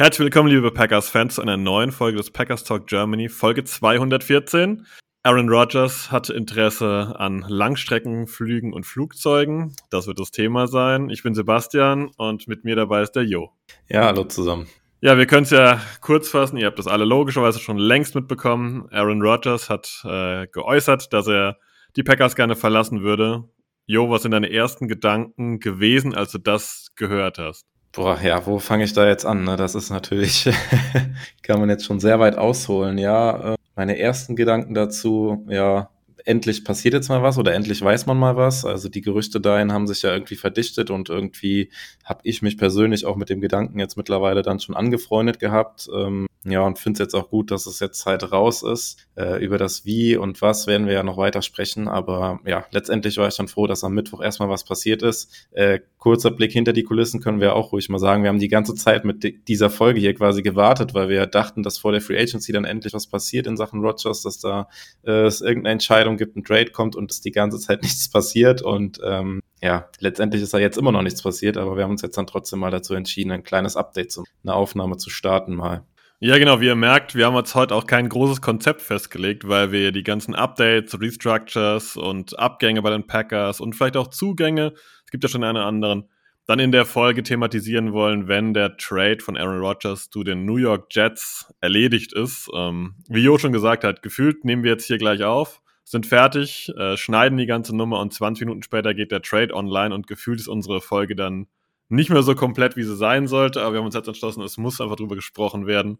Herzlich willkommen, liebe Packers-Fans, zu einer neuen Folge des Packers Talk Germany, Folge 214. Aaron Rodgers hatte Interesse an Langstreckenflügen und Flugzeugen. Das wird das Thema sein. Ich bin Sebastian und mit mir dabei ist der Jo. Ja, hallo zusammen. Ja, wir können es ja kurz fassen. Ihr habt das alle logischerweise schon längst mitbekommen. Aaron Rodgers hat äh, geäußert, dass er die Packers gerne verlassen würde. Jo, was sind deine ersten Gedanken gewesen, als du das gehört hast? Boah, ja, wo fange ich da jetzt an? Ne? Das ist natürlich, kann man jetzt schon sehr weit ausholen. Ja, äh, meine ersten Gedanken dazu, ja, endlich passiert jetzt mal was oder endlich weiß man mal was. Also die Gerüchte dahin haben sich ja irgendwie verdichtet und irgendwie habe ich mich persönlich auch mit dem Gedanken jetzt mittlerweile dann schon angefreundet gehabt. Ähm, ja, und finde es jetzt auch gut, dass es jetzt halt raus ist. Äh, über das Wie und Was werden wir ja noch weiter sprechen. Aber ja, letztendlich war ich dann froh, dass am Mittwoch erstmal was passiert ist. Äh, kurzer Blick hinter die Kulissen können wir auch ruhig mal sagen. Wir haben die ganze Zeit mit dieser Folge hier quasi gewartet, weil wir dachten, dass vor der Free Agency dann endlich was passiert in Sachen Rogers, dass da äh, es irgendeine Entscheidung gibt, ein Trade kommt und es die ganze Zeit nichts passiert. Und ähm, ja, letztendlich ist da jetzt immer noch nichts passiert, aber wir haben uns jetzt dann trotzdem mal dazu entschieden, ein kleines Update zu, eine Aufnahme zu starten mal. Ja, genau, wie ihr merkt, wir haben uns heute auch kein großes Konzept festgelegt, weil wir die ganzen Updates, Restructures und Abgänge bei den Packers und vielleicht auch Zugänge, es gibt ja schon einen anderen, dann in der Folge thematisieren wollen, wenn der Trade von Aaron Rodgers zu den New York Jets erledigt ist. Ähm, wie Jo schon gesagt hat, gefühlt nehmen wir jetzt hier gleich auf, sind fertig, äh, schneiden die ganze Nummer und 20 Minuten später geht der Trade online und gefühlt ist unsere Folge dann nicht mehr so komplett, wie sie sein sollte, aber wir haben uns jetzt entschlossen, es muss einfach drüber gesprochen werden.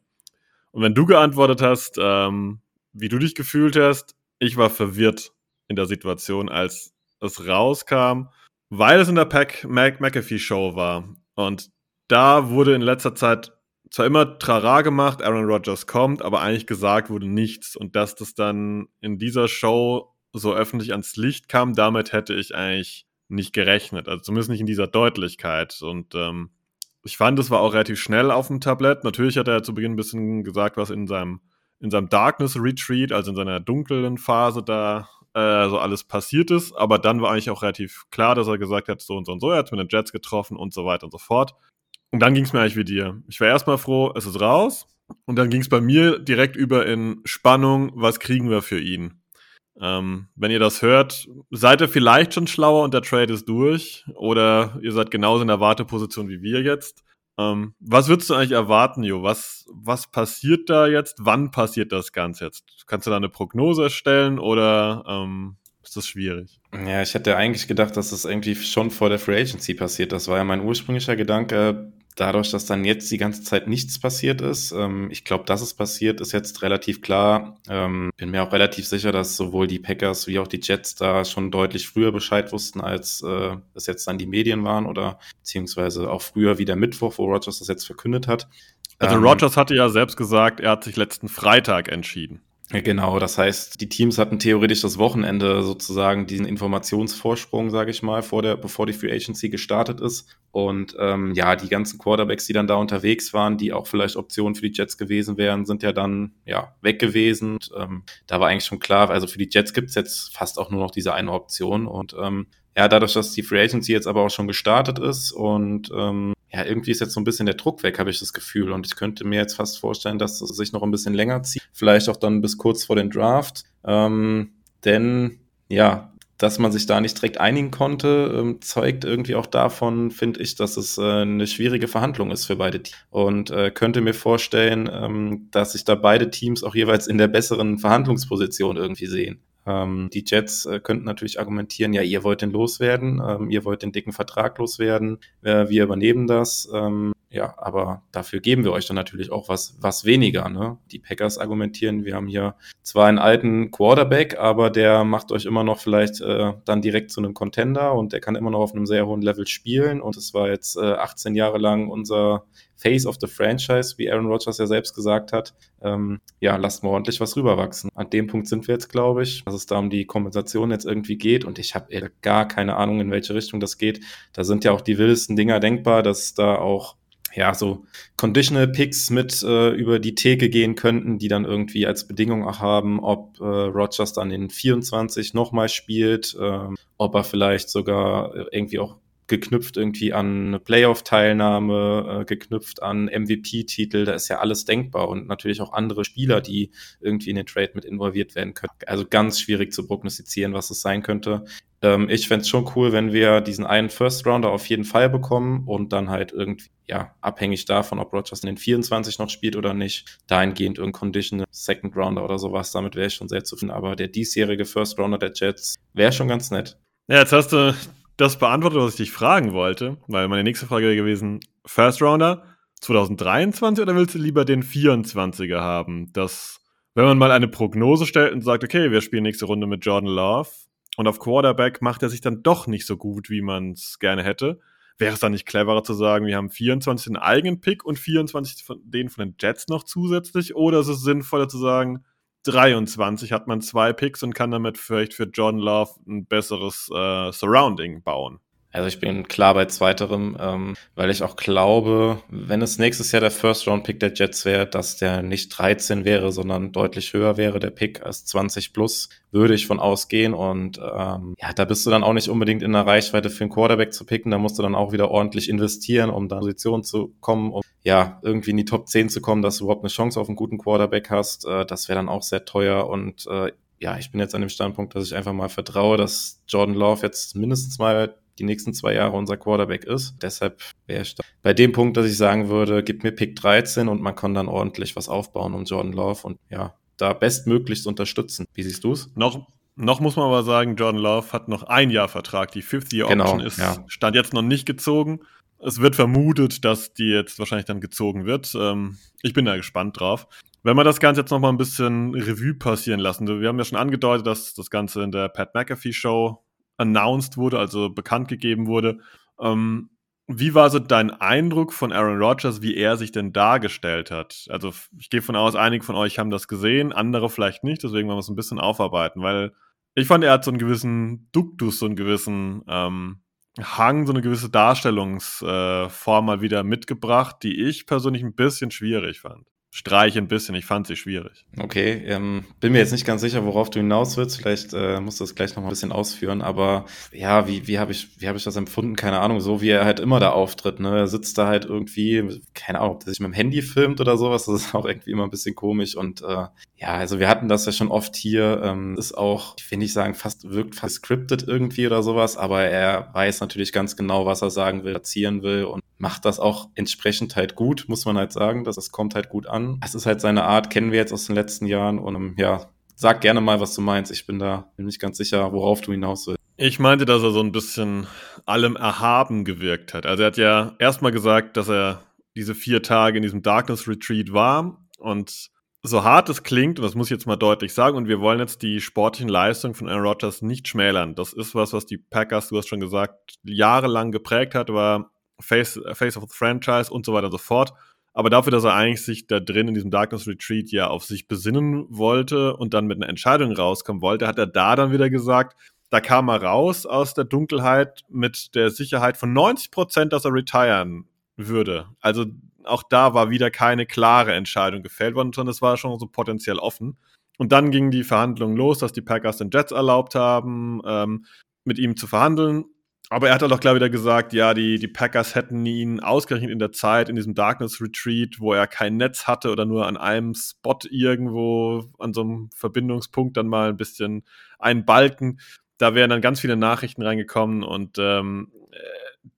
Und wenn du geantwortet hast, ähm, wie du dich gefühlt hast, ich war verwirrt in der Situation, als es rauskam, weil es in der Pack Mac McAfee Show war. Und da wurde in letzter Zeit zwar immer Trara gemacht, Aaron Rodgers kommt, aber eigentlich gesagt wurde nichts. Und dass das dann in dieser Show so öffentlich ans Licht kam, damit hätte ich eigentlich nicht gerechnet. Also zumindest nicht in dieser Deutlichkeit. Und ähm, ich fand, es war auch relativ schnell auf dem Tablett. Natürlich hat er zu Beginn ein bisschen gesagt, was in seinem, in seinem Darkness Retreat, also in seiner dunklen Phase da äh, so alles passiert ist. Aber dann war eigentlich auch relativ klar, dass er gesagt hat, so und so und so, er hat mit den Jets getroffen und so weiter und so fort. Und dann ging es mir eigentlich wie dir. Ich war erstmal froh, es ist raus. Und dann ging es bei mir direkt über in Spannung, was kriegen wir für ihn? Ähm, wenn ihr das hört, seid ihr vielleicht schon schlauer und der Trade ist durch oder ihr seid genauso in der Warteposition wie wir jetzt. Ähm, was würdest du eigentlich erwarten, Jo? Was, was passiert da jetzt? Wann passiert das Ganze jetzt? Kannst du da eine Prognose erstellen oder ähm, ist das schwierig? Ja, ich hätte eigentlich gedacht, dass das irgendwie schon vor der Free Agency passiert. Das war ja mein ursprünglicher Gedanke dadurch, dass dann jetzt die ganze Zeit nichts passiert ist, ähm, ich glaube, dass es passiert, ist jetzt relativ klar. Ähm, bin mir auch relativ sicher, dass sowohl die Packers wie auch die Jets da schon deutlich früher Bescheid wussten, als äh, es jetzt dann die Medien waren oder beziehungsweise auch früher wie der Mittwoch, wo Rogers das jetzt verkündet hat. Also ähm, Rogers hatte ja selbst gesagt, er hat sich letzten Freitag entschieden. Genau, das heißt, die Teams hatten theoretisch das Wochenende sozusagen diesen Informationsvorsprung, sage ich mal, vor der, bevor die Free Agency gestartet ist. Und ähm, ja, die ganzen Quarterbacks, die dann da unterwegs waren, die auch vielleicht Optionen für die Jets gewesen wären, sind ja dann ja weg gewesen. Und, ähm, da war eigentlich schon klar, also für die Jets gibt's jetzt fast auch nur noch diese eine Option. Und ähm, ja, dadurch, dass die Free Agency jetzt aber auch schon gestartet ist und ähm, ja, irgendwie ist jetzt so ein bisschen der Druck weg, habe ich das Gefühl. Und ich könnte mir jetzt fast vorstellen, dass es sich noch ein bisschen länger zieht. Vielleicht auch dann bis kurz vor den Draft. Ähm, denn ja, dass man sich da nicht direkt einigen konnte, ähm, zeugt irgendwie auch davon, finde ich, dass es äh, eine schwierige Verhandlung ist für beide Teams. Und äh, könnte mir vorstellen, ähm, dass sich da beide Teams auch jeweils in der besseren Verhandlungsposition irgendwie sehen. Ähm, die Jets äh, könnten natürlich argumentieren, ja, ihr wollt den loswerden, ähm, ihr wollt den dicken Vertrag loswerden, äh, wir übernehmen das. Ja, aber dafür geben wir euch dann natürlich auch was, was weniger. Ne? Die Packers argumentieren, wir haben hier zwar einen alten Quarterback, aber der macht euch immer noch vielleicht äh, dann direkt zu einem Contender und der kann immer noch auf einem sehr hohen Level spielen. Und es war jetzt äh, 18 Jahre lang unser Face of the Franchise, wie Aaron Rodgers ja selbst gesagt hat. Ähm, ja, lasst mal ordentlich was rüberwachsen. An dem Punkt sind wir jetzt, glaube ich, dass es da um die Kompensation jetzt irgendwie geht. Und ich habe gar keine Ahnung, in welche Richtung das geht. Da sind ja auch die wildesten Dinger denkbar, dass da auch ja, so Conditional Picks mit äh, über die Theke gehen könnten, die dann irgendwie als Bedingung auch haben, ob äh, Rogers dann in 24 nochmal spielt, äh, ob er vielleicht sogar irgendwie auch geknüpft irgendwie an eine Playoff-Teilnahme, äh, geknüpft an MVP-Titel, da ist ja alles denkbar und natürlich auch andere Spieler, die irgendwie in den Trade mit involviert werden können. Also ganz schwierig zu prognostizieren, was es sein könnte. Ähm, ich fände es schon cool, wenn wir diesen einen First Rounder auf jeden Fall bekommen und dann halt irgendwie, ja, abhängig davon, ob Rogers in den 24 noch spielt oder nicht, dahingehend irgendein Conditional Second Rounder oder sowas, damit wäre ich schon sehr zufrieden. Aber der diesjährige First Rounder der Jets wäre schon ganz nett. Ja, jetzt hast du das beantwortet, was ich dich fragen wollte, weil meine nächste Frage wäre gewesen: First Rounder 2023 oder willst du lieber den 24er haben? Das, wenn man mal eine Prognose stellt und sagt, okay, wir spielen nächste Runde mit Jordan Love, und auf Quarterback macht er sich dann doch nicht so gut, wie man es gerne hätte. Wäre es dann nicht cleverer zu sagen, wir haben 24 den eigenen Pick und 24 von, den von den Jets noch zusätzlich? Oder ist es sinnvoller zu sagen, 23 hat man zwei Picks und kann damit vielleicht für John Love ein besseres äh, Surrounding bauen? Also ich bin klar bei zweiterem, ähm, weil ich auch glaube, wenn es nächstes Jahr der First-Round-Pick der Jets wäre, dass der nicht 13 wäre, sondern deutlich höher wäre, der Pick als 20 plus, würde ich von ausgehen. Und ähm, ja, da bist du dann auch nicht unbedingt in der Reichweite für einen Quarterback zu picken. Da musst du dann auch wieder ordentlich investieren, um da in Position zu kommen, um ja, irgendwie in die Top 10 zu kommen, dass du überhaupt eine Chance auf einen guten Quarterback hast. Äh, das wäre dann auch sehr teuer und äh, ja, ich bin jetzt an dem Standpunkt, dass ich einfach mal vertraue, dass Jordan Love jetzt mindestens mal die nächsten zwei Jahre unser Quarterback ist. Deshalb wäre ich da bei dem Punkt, dass ich sagen würde, gib mir Pick 13 und man kann dann ordentlich was aufbauen um Jordan Love und ja, da bestmöglichst unterstützen. Wie siehst du es? Noch, noch muss man aber sagen, Jordan Love hat noch ein Jahr Vertrag. Die Fifth-Year-Option genau, ist, ja. stand jetzt noch nicht gezogen. Es wird vermutet, dass die jetzt wahrscheinlich dann gezogen wird. Ähm, ich bin da gespannt drauf. Wenn wir das Ganze jetzt noch mal ein bisschen Revue passieren lassen, wir haben ja schon angedeutet, dass das Ganze in der Pat McAfee Show announced wurde, also bekannt gegeben wurde. Ähm, wie war so dein Eindruck von Aaron Rodgers, wie er sich denn dargestellt hat? Also ich gehe von aus, einige von euch haben das gesehen, andere vielleicht nicht, deswegen wollen wir es ein bisschen aufarbeiten, weil ich fand, er hat so einen gewissen Duktus, so einen gewissen ähm, Hang, so eine gewisse Darstellungsform äh, mal wieder mitgebracht, die ich persönlich ein bisschen schwierig fand. Streich ein bisschen, ich fand sie schwierig. Okay, ähm, bin mir jetzt nicht ganz sicher, worauf du hinaus willst. Vielleicht äh, musst du das gleich noch mal ein bisschen ausführen. Aber ja, wie, wie habe ich, wie hab ich das empfunden? Keine Ahnung, so wie er halt immer da auftritt. Ne? Er sitzt da halt irgendwie, keine Ahnung, ob er sich mit dem Handy filmt oder sowas. Das ist auch irgendwie immer ein bisschen komisch. Und äh, ja, also wir hatten das ja schon oft hier. Ähm, ist auch, ich will nicht sagen, fast wirkt fast scripted irgendwie oder sowas, aber er weiß natürlich ganz genau, was er sagen will, erzielen will und macht das auch entsprechend halt gut, muss man halt sagen. Das, das kommt halt gut an. Es ist halt seine Art, kennen wir jetzt aus den letzten Jahren und um, ja, sag gerne mal, was du meinst. Ich bin da nicht ganz sicher, worauf du hinaus willst. Ich meinte, dass er so ein bisschen allem erhaben gewirkt hat. Also er hat ja erstmal gesagt, dass er diese vier Tage in diesem Darkness Retreat war und so hart es klingt, und das muss ich jetzt mal deutlich sagen, und wir wollen jetzt die sportlichen Leistungen von Aaron Rodgers nicht schmälern. Das ist was, was die Packers, du hast schon gesagt, jahrelang geprägt hat, war Face, Face of the Franchise und so weiter und so fort. Aber dafür, dass er eigentlich sich da drin in diesem Darkness Retreat ja auf sich besinnen wollte und dann mit einer Entscheidung rauskommen wollte, hat er da dann wieder gesagt, da kam er raus aus der Dunkelheit mit der Sicherheit von 90 Prozent, dass er retiren würde. Also auch da war wieder keine klare Entscheidung gefällt worden, sondern es war schon so potenziell offen. Und dann gingen die Verhandlungen los, dass die Packers den Jets erlaubt haben, ähm, mit ihm zu verhandeln. Aber er hat dann auch klar wieder gesagt, ja, die, die Packers hätten ihn ausgerechnet in der Zeit, in diesem Darkness Retreat, wo er kein Netz hatte oder nur an einem Spot irgendwo an so einem Verbindungspunkt dann mal ein bisschen einen Balken. Da wären dann ganz viele Nachrichten reingekommen und ähm,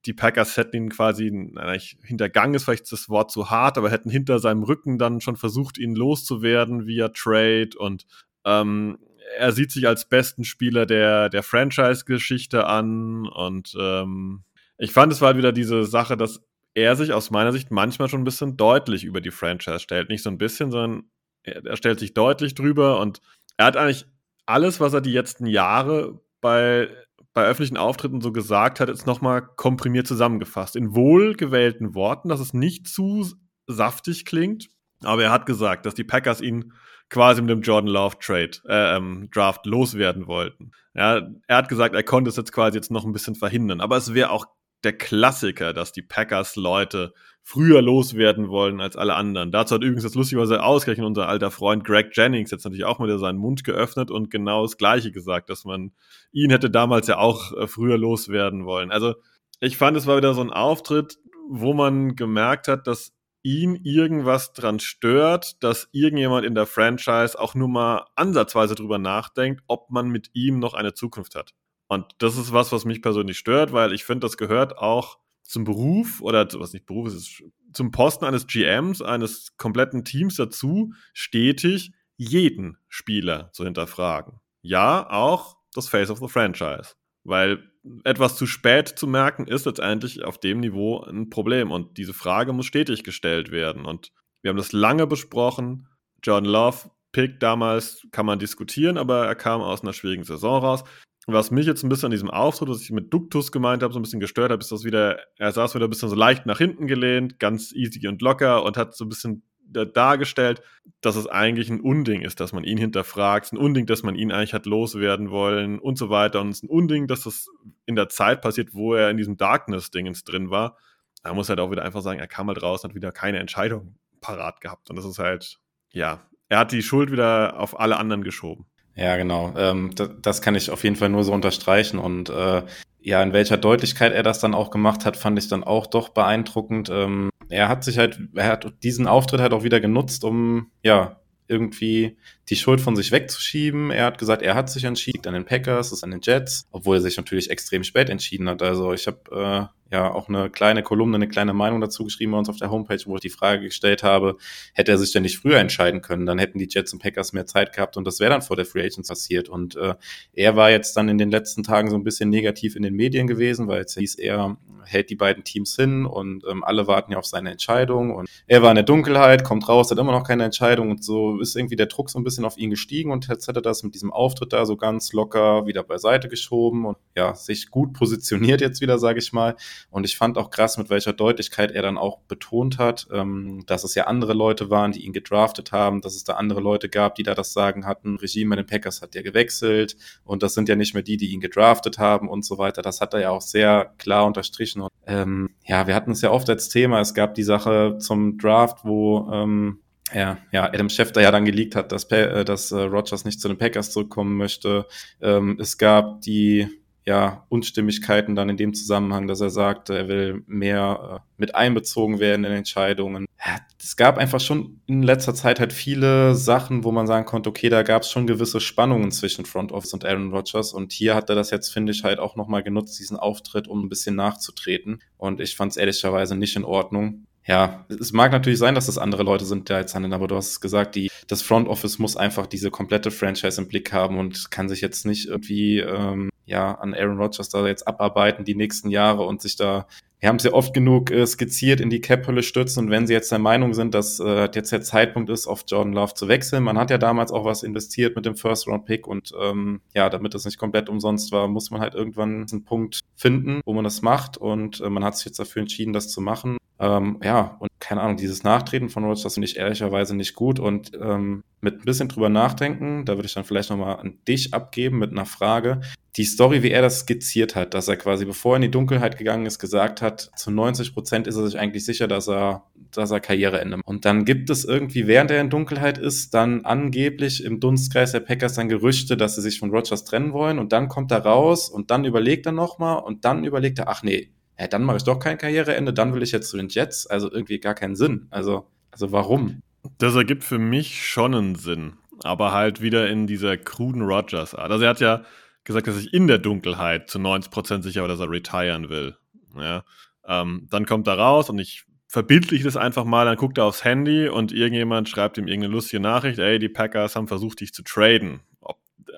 die Packers hätten ihn quasi, eigentlich hintergangen ist vielleicht das Wort zu hart, aber hätten hinter seinem Rücken dann schon versucht, ihn loszuwerden via Trade und ähm, er sieht sich als besten Spieler der, der Franchise-Geschichte an und ähm, ich fand, es war halt wieder diese Sache, dass er sich aus meiner Sicht manchmal schon ein bisschen deutlich über die Franchise stellt. Nicht so ein bisschen, sondern er, stellt sich deutlich drüber und er hat eigentlich alles, was er die letzten Jahre bei, bei öffentlichen Auftritten so gesagt hat, ist nochmal komprimiert zusammengefasst. In wohlgewählten Worten, dass es nicht zu saftig klingt. Aber er hat gesagt, dass die Packers ihn quasi mit dem Jordan Love Trade, äh, ähm, Draft loswerden wollten. Ja, er hat gesagt, er konnte es jetzt quasi jetzt noch ein bisschen verhindern. Aber es wäre auch der Klassiker, dass die Packers Leute früher loswerden wollen als alle anderen. Dazu hat übrigens das lustigerweise ausgerechnet unser alter Freund Greg Jennings jetzt natürlich auch mal seinen Mund geöffnet und genau das Gleiche gesagt, dass man ihn hätte damals ja auch äh, früher loswerden wollen. Also ich fand, es war wieder so ein Auftritt, wo man gemerkt hat, dass ihn irgendwas dran stört, dass irgendjemand in der Franchise auch nur mal ansatzweise drüber nachdenkt, ob man mit ihm noch eine Zukunft hat. Und das ist was, was mich persönlich stört, weil ich finde, das gehört auch zum Beruf oder was nicht Beruf ist, zum Posten eines GMs, eines kompletten Teams dazu, stetig jeden Spieler zu hinterfragen. Ja, auch das Face of the Franchise. Weil etwas zu spät zu merken, ist letztendlich auf dem Niveau ein Problem. Und diese Frage muss stetig gestellt werden. Und wir haben das lange besprochen. John Love Pick damals kann man diskutieren, aber er kam aus einer schwierigen Saison raus was mich jetzt ein bisschen an diesem Auftritt, was ich mit Duktus gemeint habe, so ein bisschen gestört habe, ist, dass wieder, er saß wieder ein bisschen so leicht nach hinten gelehnt, ganz easy und locker und hat so ein bisschen dargestellt, dass es eigentlich ein Unding ist, dass man ihn hinterfragt, ein Unding, dass man ihn eigentlich hat loswerden wollen und so weiter. Und es ist ein Unding, dass das in der Zeit passiert, wo er in diesem Darkness-Dingens drin war. Da muss halt auch wieder einfach sagen, er kam halt raus und hat wieder keine Entscheidung parat gehabt. Und das ist halt, ja, er hat die Schuld wieder auf alle anderen geschoben. Ja, genau. Ähm, das, das kann ich auf jeden Fall nur so unterstreichen. Und äh, ja, in welcher Deutlichkeit er das dann auch gemacht hat, fand ich dann auch doch beeindruckend. Ähm, er hat sich halt, er hat diesen Auftritt halt auch wieder genutzt, um ja irgendwie die Schuld von sich wegzuschieben. Er hat gesagt, er hat sich entschieden an den Packers, ist an den Jets, obwohl er sich natürlich extrem spät entschieden hat. Also ich habe äh, ja auch eine kleine Kolumne, eine kleine Meinung dazu geschrieben bei uns auf der Homepage, wo ich die Frage gestellt habe, hätte er sich denn nicht früher entscheiden können, dann hätten die Jets und Packers mehr Zeit gehabt und das wäre dann vor der Free Agents passiert. Und äh, er war jetzt dann in den letzten Tagen so ein bisschen negativ in den Medien gewesen, weil es hieß, er hält die beiden Teams hin und ähm, alle warten ja auf seine Entscheidung und er war in der Dunkelheit, kommt raus, hat immer noch keine Entscheidung und so ist irgendwie der Druck so ein bisschen auf ihn gestiegen und jetzt hat er das mit diesem Auftritt da so ganz locker wieder beiseite geschoben und ja, sich gut positioniert jetzt wieder, sage ich mal. Und ich fand auch krass, mit welcher Deutlichkeit er dann auch betont hat, ähm, dass es ja andere Leute waren, die ihn gedraftet haben, dass es da andere Leute gab, die da das Sagen hatten. Regime bei den Packers hat ja gewechselt und das sind ja nicht mehr die, die ihn gedraftet haben und so weiter. Das hat er ja auch sehr klar unterstrichen. Und, ähm, ja, wir hatten es ja oft als Thema. Es gab die Sache zum Draft, wo ähm, ja, ja, Adam Schefter ja dann geleakt hat, dass, äh, dass äh, Rogers nicht zu den Packers zurückkommen möchte. Ähm, es gab die ja, Unstimmigkeiten dann in dem Zusammenhang, dass er sagt, er will mehr äh, mit einbezogen werden in Entscheidungen. Es gab einfach schon in letzter Zeit halt viele Sachen, wo man sagen konnte, okay, da gab es schon gewisse Spannungen zwischen Front Office und Aaron Rodgers. Und hier hat er das jetzt, finde ich, halt auch nochmal genutzt, diesen Auftritt, um ein bisschen nachzutreten. Und ich fand es ehrlicherweise nicht in Ordnung ja, es mag natürlich sein, dass das andere Leute sind, die jetzt handeln, aber du hast es gesagt, die, das Front Office muss einfach diese komplette Franchise im Blick haben und kann sich jetzt nicht irgendwie ähm, ja an Aaron Rodgers da jetzt abarbeiten die nächsten Jahre und sich da wir haben es ja oft genug äh, skizziert in die Cap-Hölle stürzen und wenn sie jetzt der Meinung sind, dass äh, jetzt der Zeitpunkt ist, auf Jordan Love zu wechseln, man hat ja damals auch was investiert mit dem First-Round-Pick und ähm, ja, damit das nicht komplett umsonst war, muss man halt irgendwann einen Punkt finden, wo man das macht und äh, man hat sich jetzt dafür entschieden, das zu machen. Ähm, ja, und keine Ahnung, dieses Nachtreten von Rogers finde ich ehrlicherweise nicht gut und ähm, mit ein bisschen drüber nachdenken, da würde ich dann vielleicht nochmal an dich abgeben mit einer Frage. Die Story, wie er das skizziert hat, dass er quasi, bevor er in die Dunkelheit gegangen ist, gesagt hat, zu 90 Prozent ist er sich eigentlich sicher, dass er, dass er Karriereende macht. Und dann gibt es irgendwie, während er in Dunkelheit ist, dann angeblich im Dunstkreis der Packers dann Gerüchte, dass sie sich von Rogers trennen wollen und dann kommt er raus und dann überlegt er nochmal und dann überlegt er, ach nee, ja, dann mache ich doch kein Karriereende, dann will ich jetzt zu den Jets. Also irgendwie gar keinen Sinn. Also, also warum? Das ergibt für mich schon einen Sinn, aber halt wieder in dieser kruden Rogers-Art. Also er hat ja gesagt, dass ich in der Dunkelheit zu 90% sicher war, dass er retiren will. Ja, ähm, dann kommt er raus und ich verbildliche das einfach mal, dann guckt er aufs Handy und irgendjemand schreibt ihm irgendeine lustige Nachricht, ey, die Packers haben versucht, dich zu traden.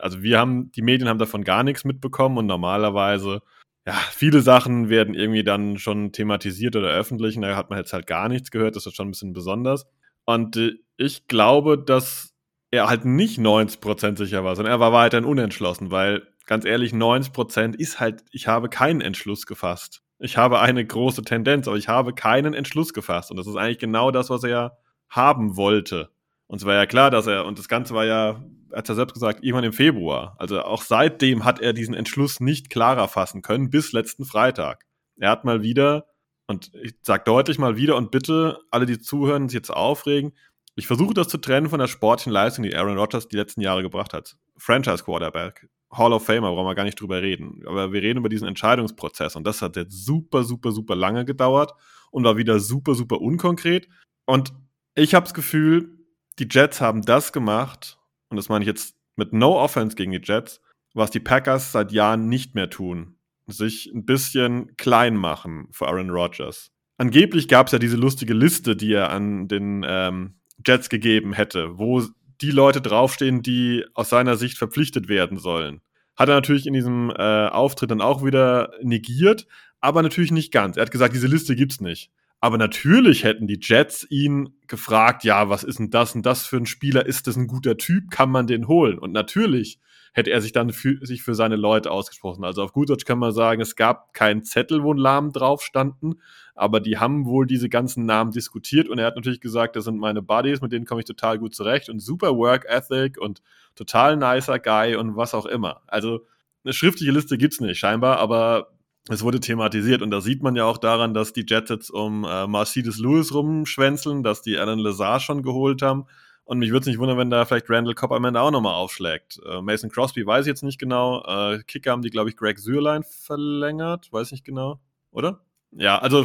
Also wir haben, die Medien haben davon gar nichts mitbekommen und normalerweise ja, viele Sachen werden irgendwie dann schon thematisiert oder öffentlich und da hat man jetzt halt gar nichts gehört. Das ist schon ein bisschen besonders. Und äh, ich glaube, dass er halt nicht 90% sicher war, sondern er war weiterhin unentschlossen, weil ganz ehrlich, 90% ist halt, ich habe keinen Entschluss gefasst. Ich habe eine große Tendenz, aber ich habe keinen Entschluss gefasst. Und das ist eigentlich genau das, was er haben wollte. Und es war ja klar, dass er, und das Ganze war ja, hat er selbst gesagt, irgendwann im Februar. Also auch seitdem hat er diesen Entschluss nicht klarer fassen können, bis letzten Freitag. Er hat mal wieder, und ich sage deutlich mal wieder, und bitte alle, die zuhören, sich jetzt aufregen, ich versuche das zu trennen von der sportlichen Leistung, die Aaron Rodgers die letzten Jahre gebracht hat. Franchise Quarterback, Hall of Famer, brauchen wir gar nicht drüber reden. Aber wir reden über diesen Entscheidungsprozess und das hat jetzt super, super, super lange gedauert und war wieder super, super unkonkret. Und ich habe das Gefühl, die Jets haben das gemacht, und das meine ich jetzt mit No Offense gegen die Jets, was die Packers seit Jahren nicht mehr tun. Sich ein bisschen klein machen für Aaron Rodgers. Angeblich gab es ja diese lustige Liste, die er an den ähm, Jets gegeben hätte, wo die Leute draufstehen, die aus seiner Sicht verpflichtet werden sollen. Hat er natürlich in diesem äh, Auftritt dann auch wieder negiert, aber natürlich nicht ganz. Er hat gesagt, diese Liste gibt's nicht. Aber natürlich hätten die Jets ihn gefragt, ja, was ist denn das und das für ein Spieler? Ist das ein guter Typ? Kann man den holen? Und natürlich hätte er sich dann für, sich für seine Leute ausgesprochen. Also auf gut Deutsch kann man sagen, es gab keinen Zettel, wo Namen drauf standen, aber die haben wohl diese ganzen Namen diskutiert und er hat natürlich gesagt, das sind meine Buddies, mit denen komme ich total gut zurecht und super Work Ethic und total nicer Guy und was auch immer. Also eine schriftliche Liste gibt's nicht scheinbar, aber es wurde thematisiert und da sieht man ja auch daran, dass die Jets jetzt um äh, Mercedes Lewis rumschwänzeln, dass die Alan Lazar schon geholt haben. Und mich würde es nicht wundern, wenn da vielleicht Randall Cobb am Ende auch nochmal aufschlägt. Äh, Mason Crosby weiß ich jetzt nicht genau. Äh, Kicker haben die, glaube ich, Greg Sürlein verlängert. Weiß nicht genau, oder? Ja, also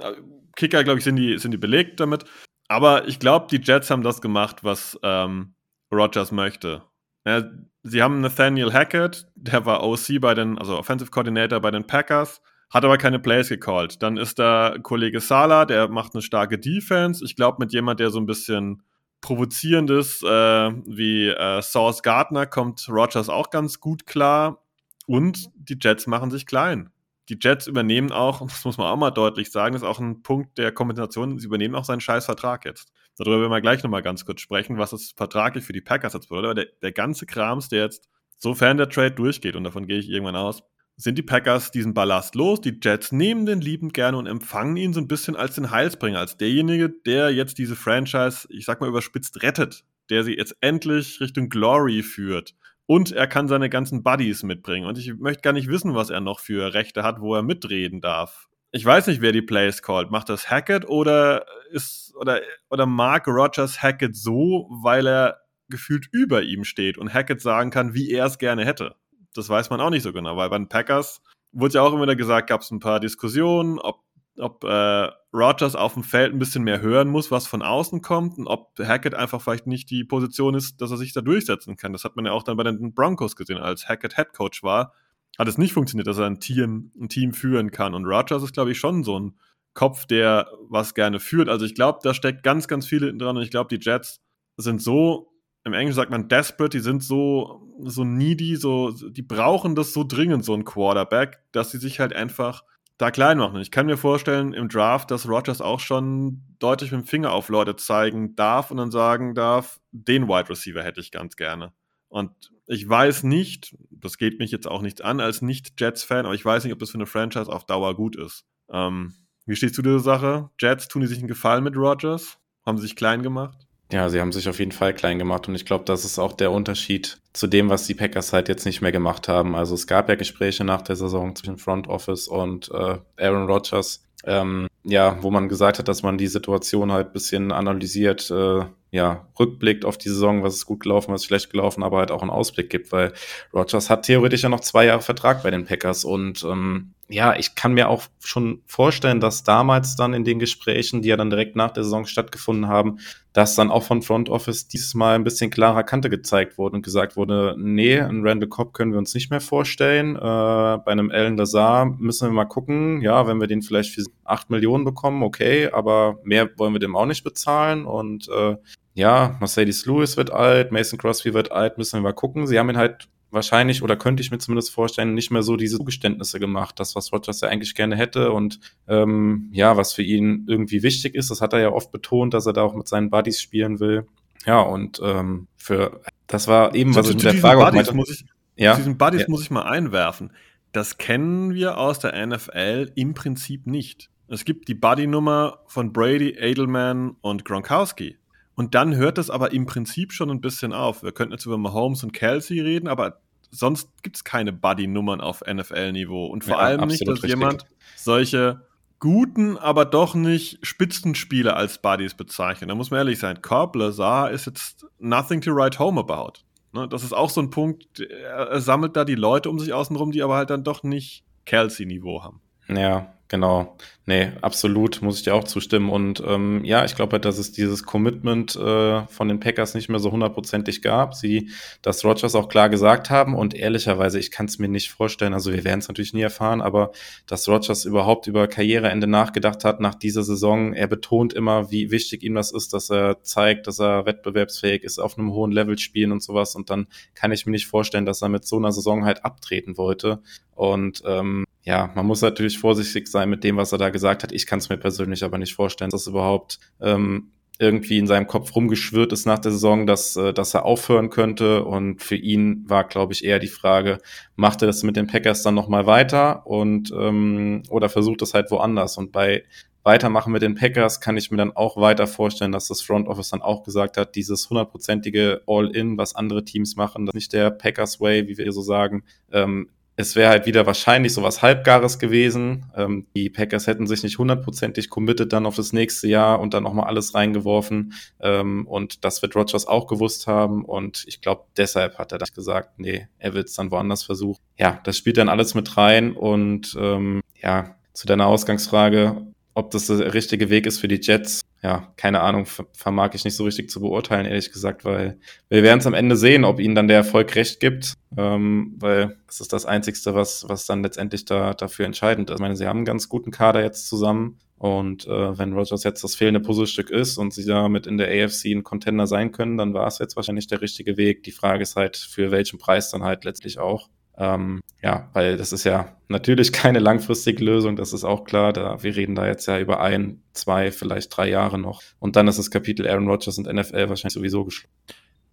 äh, Kicker, glaube ich, sind die, sind die belegt damit. Aber ich glaube, die Jets haben das gemacht, was ähm, Rogers möchte. Ja, sie haben Nathaniel Hackett, der war OC bei den, also Offensive Coordinator bei den Packers, hat aber keine Plays gecallt. Dann ist da Kollege Sala, der macht eine starke Defense. Ich glaube, mit jemand, der so ein bisschen provozierendes äh, wie äh, Source Gardner kommt Rogers auch ganz gut klar. Und die Jets machen sich klein. Die Jets übernehmen auch, das muss man auch mal deutlich sagen, das ist auch ein Punkt der Kompensation, sie übernehmen auch seinen scheiß Vertrag jetzt. Darüber werden wir gleich nochmal ganz kurz sprechen, was das vertraglich für die Packers jetzt bedeutet. Aber der, der ganze Krams, der jetzt, sofern der Trade durchgeht, und davon gehe ich irgendwann aus, sind die Packers diesen Ballast los. Die Jets nehmen den liebend gerne und empfangen ihn so ein bisschen als den Heilsbringer, als derjenige, der jetzt diese Franchise, ich sag mal überspitzt, rettet, der sie jetzt endlich Richtung Glory führt. Und er kann seine ganzen Buddies mitbringen. Und ich möchte gar nicht wissen, was er noch für Rechte hat, wo er mitreden darf ich weiß nicht, wer die Plays callt. Macht das Hackett oder ist oder oder mag Rogers Hackett so, weil er gefühlt über ihm steht und Hackett sagen kann, wie er es gerne hätte. Das weiß man auch nicht so genau, weil bei den Packers wurde ja auch immer wieder gesagt, gab es ein paar Diskussionen, ob ob äh, Rogers auf dem Feld ein bisschen mehr hören muss, was von außen kommt und ob Hackett einfach vielleicht nicht die Position ist, dass er sich da durchsetzen kann. Das hat man ja auch dann bei den Broncos gesehen, als Hackett Head Coach war hat es nicht funktioniert, dass er ein Team, ein Team führen kann. Und Rogers ist, glaube ich, schon so ein Kopf, der was gerne führt. Also ich glaube, da steckt ganz, ganz viel dran. Und ich glaube, die Jets sind so, im Englischen sagt man desperate, die sind so, so needy, so, die brauchen das so dringend, so ein Quarterback, dass sie sich halt einfach da klein machen. Ich kann mir vorstellen im Draft, dass Rogers auch schon deutlich mit dem Finger auf Leute zeigen darf und dann sagen darf, den Wide Receiver hätte ich ganz gerne. Und ich weiß nicht, das geht mich jetzt auch nichts an als Nicht-Jets-Fan, aber ich weiß nicht, ob das für eine Franchise auf Dauer gut ist. Ähm, wie stehst du dieser Sache? Jets, tun die sich einen Gefallen mit Rogers? Haben sie sich klein gemacht? Ja, sie haben sich auf jeden Fall klein gemacht und ich glaube, das ist auch der Unterschied zu dem, was die Packers halt jetzt nicht mehr gemacht haben. Also es gab ja Gespräche nach der Saison zwischen Front Office und äh, Aaron Rodgers, ähm, ja, wo man gesagt hat, dass man die Situation halt bisschen analysiert, äh, ja, rückblickt auf die Saison, was ist gut gelaufen, was ist schlecht gelaufen, aber halt auch einen Ausblick gibt, weil Rogers hat theoretisch ja noch zwei Jahre Vertrag bei den Packers und ähm, ja, ich kann mir auch schon vorstellen, dass damals dann in den Gesprächen, die ja dann direkt nach der Saison stattgefunden haben, dass dann auch von Front Office dieses Mal ein bisschen klarer Kante gezeigt wurde und gesagt wurde, nee, einen Randall Cobb können wir uns nicht mehr vorstellen. Äh, bei einem Alan Lazar müssen wir mal gucken, ja, wenn wir den vielleicht für acht Millionen bekommen, okay, aber mehr wollen wir dem auch nicht bezahlen und äh, ja, Mercedes Lewis wird alt, Mason Crosby wird alt, müssen wir mal gucken. Sie haben ihn halt wahrscheinlich oder könnte ich mir zumindest vorstellen, nicht mehr so diese Zugeständnisse gemacht. Das, was Rogers ja eigentlich gerne hätte und ähm, ja, was für ihn irgendwie wichtig ist. Das hat er ja oft betont, dass er da auch mit seinen Buddies spielen will. Ja, und ähm, für das war eben, was zu, ich mit der Frage Buddies meinte. Muss ich, ja? Zu diesen Buddies ja. muss ich mal einwerfen. Das kennen wir aus der NFL im Prinzip nicht. Es gibt die Buddy-Nummer von Brady, Edelman und Gronkowski. Und dann hört es aber im Prinzip schon ein bisschen auf. Wir könnten jetzt über Mahomes und Kelsey reden, aber sonst gibt es keine Buddy-Nummern auf NFL-Niveau. Und vor ja, allem nicht, dass richtig. jemand solche guten, aber doch nicht Spitzenspieler als Buddies bezeichnet. Da muss man ehrlich sein. Corp Lazar ist jetzt nothing to write home about. Ne, das ist auch so ein Punkt, er sammelt da die Leute um sich außenrum, die aber halt dann doch nicht Kelsey-Niveau haben. Ja, Genau. Nee, absolut, muss ich dir auch zustimmen. Und ähm, ja, ich glaube, dass es dieses Commitment äh, von den Packers nicht mehr so hundertprozentig gab. Sie, dass Rogers auch klar gesagt haben und ehrlicherweise, ich kann es mir nicht vorstellen, also wir werden es natürlich nie erfahren, aber dass Rogers überhaupt über Karriereende nachgedacht hat nach dieser Saison. Er betont immer, wie wichtig ihm das ist, dass er zeigt, dass er wettbewerbsfähig ist, auf einem hohen Level spielen und sowas. Und dann kann ich mir nicht vorstellen, dass er mit so einer Saison halt abtreten wollte. Und ähm, ja, man muss natürlich vorsichtig sein mit dem, was er da gesagt hat. Ich kann es mir persönlich aber nicht vorstellen, dass überhaupt ähm, irgendwie in seinem Kopf rumgeschwirrt ist nach der Saison, dass, äh, dass er aufhören könnte. Und für ihn war, glaube ich, eher die Frage, macht er das mit den Packers dann nochmal weiter und ähm, oder versucht es halt woanders. Und bei Weitermachen mit den Packers kann ich mir dann auch weiter vorstellen, dass das Front Office dann auch gesagt hat, dieses hundertprozentige All-In, was andere Teams machen, das ist nicht der Packers Way, wie wir so sagen, ähm, es wäre halt wieder wahrscheinlich sowas Halbgares gewesen. Ähm, die Packers hätten sich nicht hundertprozentig committed dann auf das nächste Jahr und dann nochmal alles reingeworfen. Ähm, und das wird Rogers auch gewusst haben. Und ich glaube, deshalb hat er dann gesagt, nee, er wird es dann woanders versuchen. Ja, das spielt dann alles mit rein. Und ähm, ja, zu deiner Ausgangsfrage, ob das der richtige Weg ist für die Jets, ja, keine Ahnung, vermag ich nicht so richtig zu beurteilen, ehrlich gesagt, weil wir werden es am Ende sehen, ob ihnen dann der Erfolg recht gibt, ähm, weil das ist das Einzigste, was, was dann letztendlich da, dafür entscheidend ist. Ich meine, sie haben einen ganz guten Kader jetzt zusammen und äh, wenn Rogers jetzt das fehlende Puzzlestück ist und sie damit in der AFC ein Contender sein können, dann war es jetzt wahrscheinlich der richtige Weg. Die Frage ist halt, für welchen Preis dann halt letztlich auch. Ähm, ja, weil das ist ja natürlich keine langfristige Lösung, das ist auch klar. Da, wir reden da jetzt ja über ein, zwei, vielleicht drei Jahre noch. Und dann ist das Kapitel Aaron Rodgers und NFL wahrscheinlich sowieso geschlossen.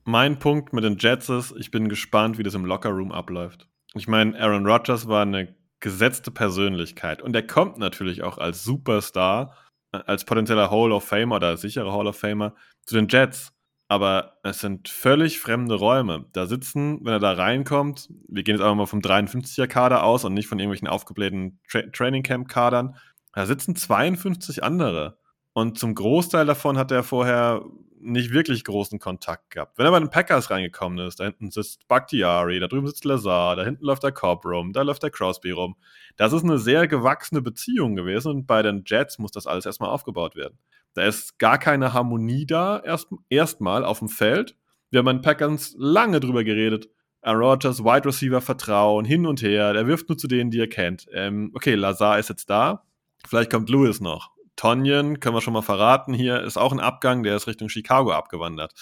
Mein Punkt mit den Jets ist, ich bin gespannt, wie das im Lockerroom abläuft. Ich meine, Aaron Rodgers war eine gesetzte Persönlichkeit und er kommt natürlich auch als Superstar, äh, als potenzieller Hall of Famer oder sicherer Hall of Famer zu den Jets aber es sind völlig fremde Räume. Da sitzen, wenn er da reinkommt, wir gehen jetzt einfach mal vom 53er-Kader aus und nicht von irgendwelchen aufgeblähten Tra Training-Camp-Kadern, da sitzen 52 andere. Und zum Großteil davon hat er vorher nicht wirklich großen Kontakt gehabt. Wenn er bei den Packers reingekommen ist, da hinten sitzt Bakhtiari, da drüben sitzt Lazar, da hinten läuft der Cobb rum, da läuft der Crosby rum. Das ist eine sehr gewachsene Beziehung gewesen und bei den Jets muss das alles erstmal aufgebaut werden. Da ist gar keine Harmonie da, erst, erstmal auf dem Feld. Wir haben den Packers lange drüber geredet. Aaron Rodgers, Wide Receiver Vertrauen, hin und her. Der wirft nur zu denen, die er kennt. Ähm, okay, Lazar ist jetzt da. Vielleicht kommt Lewis noch. Tonyan, können wir schon mal verraten, hier ist auch ein Abgang, der ist Richtung Chicago abgewandert.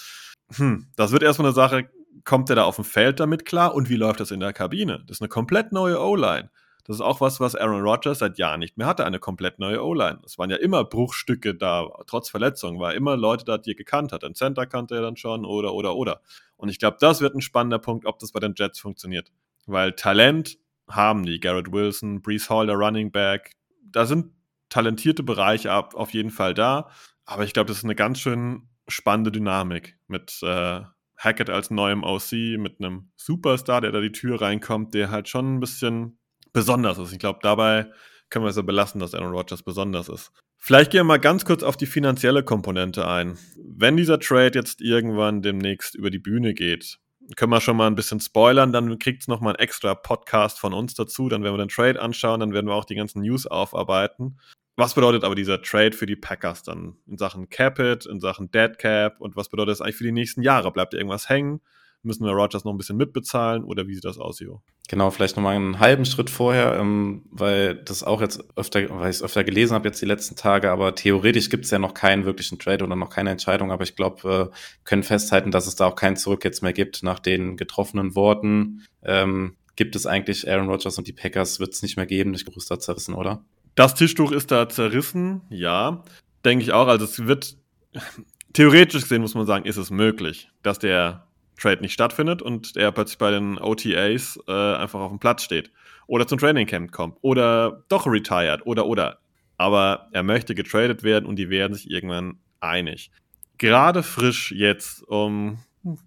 Hm, das wird erstmal eine Sache, kommt der da auf dem Feld damit klar und wie läuft das in der Kabine? Das ist eine komplett neue O-Line. Das ist auch was, was Aaron Rodgers seit Jahren nicht mehr hatte, eine komplett neue O-Line. Es waren ja immer Bruchstücke da, trotz Verletzungen, war immer Leute da, die er gekannt hat. Ein Center kannte er dann schon oder, oder, oder. Und ich glaube, das wird ein spannender Punkt, ob das bei den Jets funktioniert. Weil Talent haben die. Garrett Wilson, Brees Hall, der Running Back. Da sind talentierte Bereiche auf jeden Fall da. Aber ich glaube, das ist eine ganz schön spannende Dynamik mit äh, Hackett als neuem OC, mit einem Superstar, der da die Tür reinkommt, der halt schon ein bisschen besonders ist. Ich glaube, dabei können wir es ja belassen, dass Aaron Rodgers besonders ist. Vielleicht gehen wir mal ganz kurz auf die finanzielle Komponente ein. Wenn dieser Trade jetzt irgendwann demnächst über die Bühne geht, können wir schon mal ein bisschen spoilern, dann kriegt es nochmal ein extra Podcast von uns dazu, dann werden wir den Trade anschauen, dann werden wir auch die ganzen News aufarbeiten. Was bedeutet aber dieser Trade für die Packers dann in Sachen Capit, in Sachen Dead Cap und was bedeutet das eigentlich für die nächsten Jahre? Bleibt irgendwas hängen? Müssen wir Rogers noch ein bisschen mitbezahlen oder wie sieht das aus, Jo? Genau, vielleicht nochmal einen halben Schritt vorher, ähm, weil das auch jetzt öfter, weil ich es öfter gelesen habe jetzt die letzten Tage, aber theoretisch gibt es ja noch keinen wirklichen Trade oder noch keine Entscheidung, aber ich glaube, äh, können festhalten, dass es da auch kein Zurück jetzt mehr gibt nach den getroffenen Worten. Ähm, gibt es eigentlich Aaron Rodgers und die Packers wird es nicht mehr geben, durch Gerüster zerrissen, oder? Das Tischtuch ist da zerrissen, ja, denke ich auch. Also es wird theoretisch gesehen muss man sagen, ist es möglich, dass der Trade nicht stattfindet und er plötzlich bei den OTAs äh, einfach auf dem Platz steht. Oder zum Training Camp kommt. Oder doch retired. Oder, oder. Aber er möchte getradet werden und die werden sich irgendwann einig. Gerade frisch jetzt um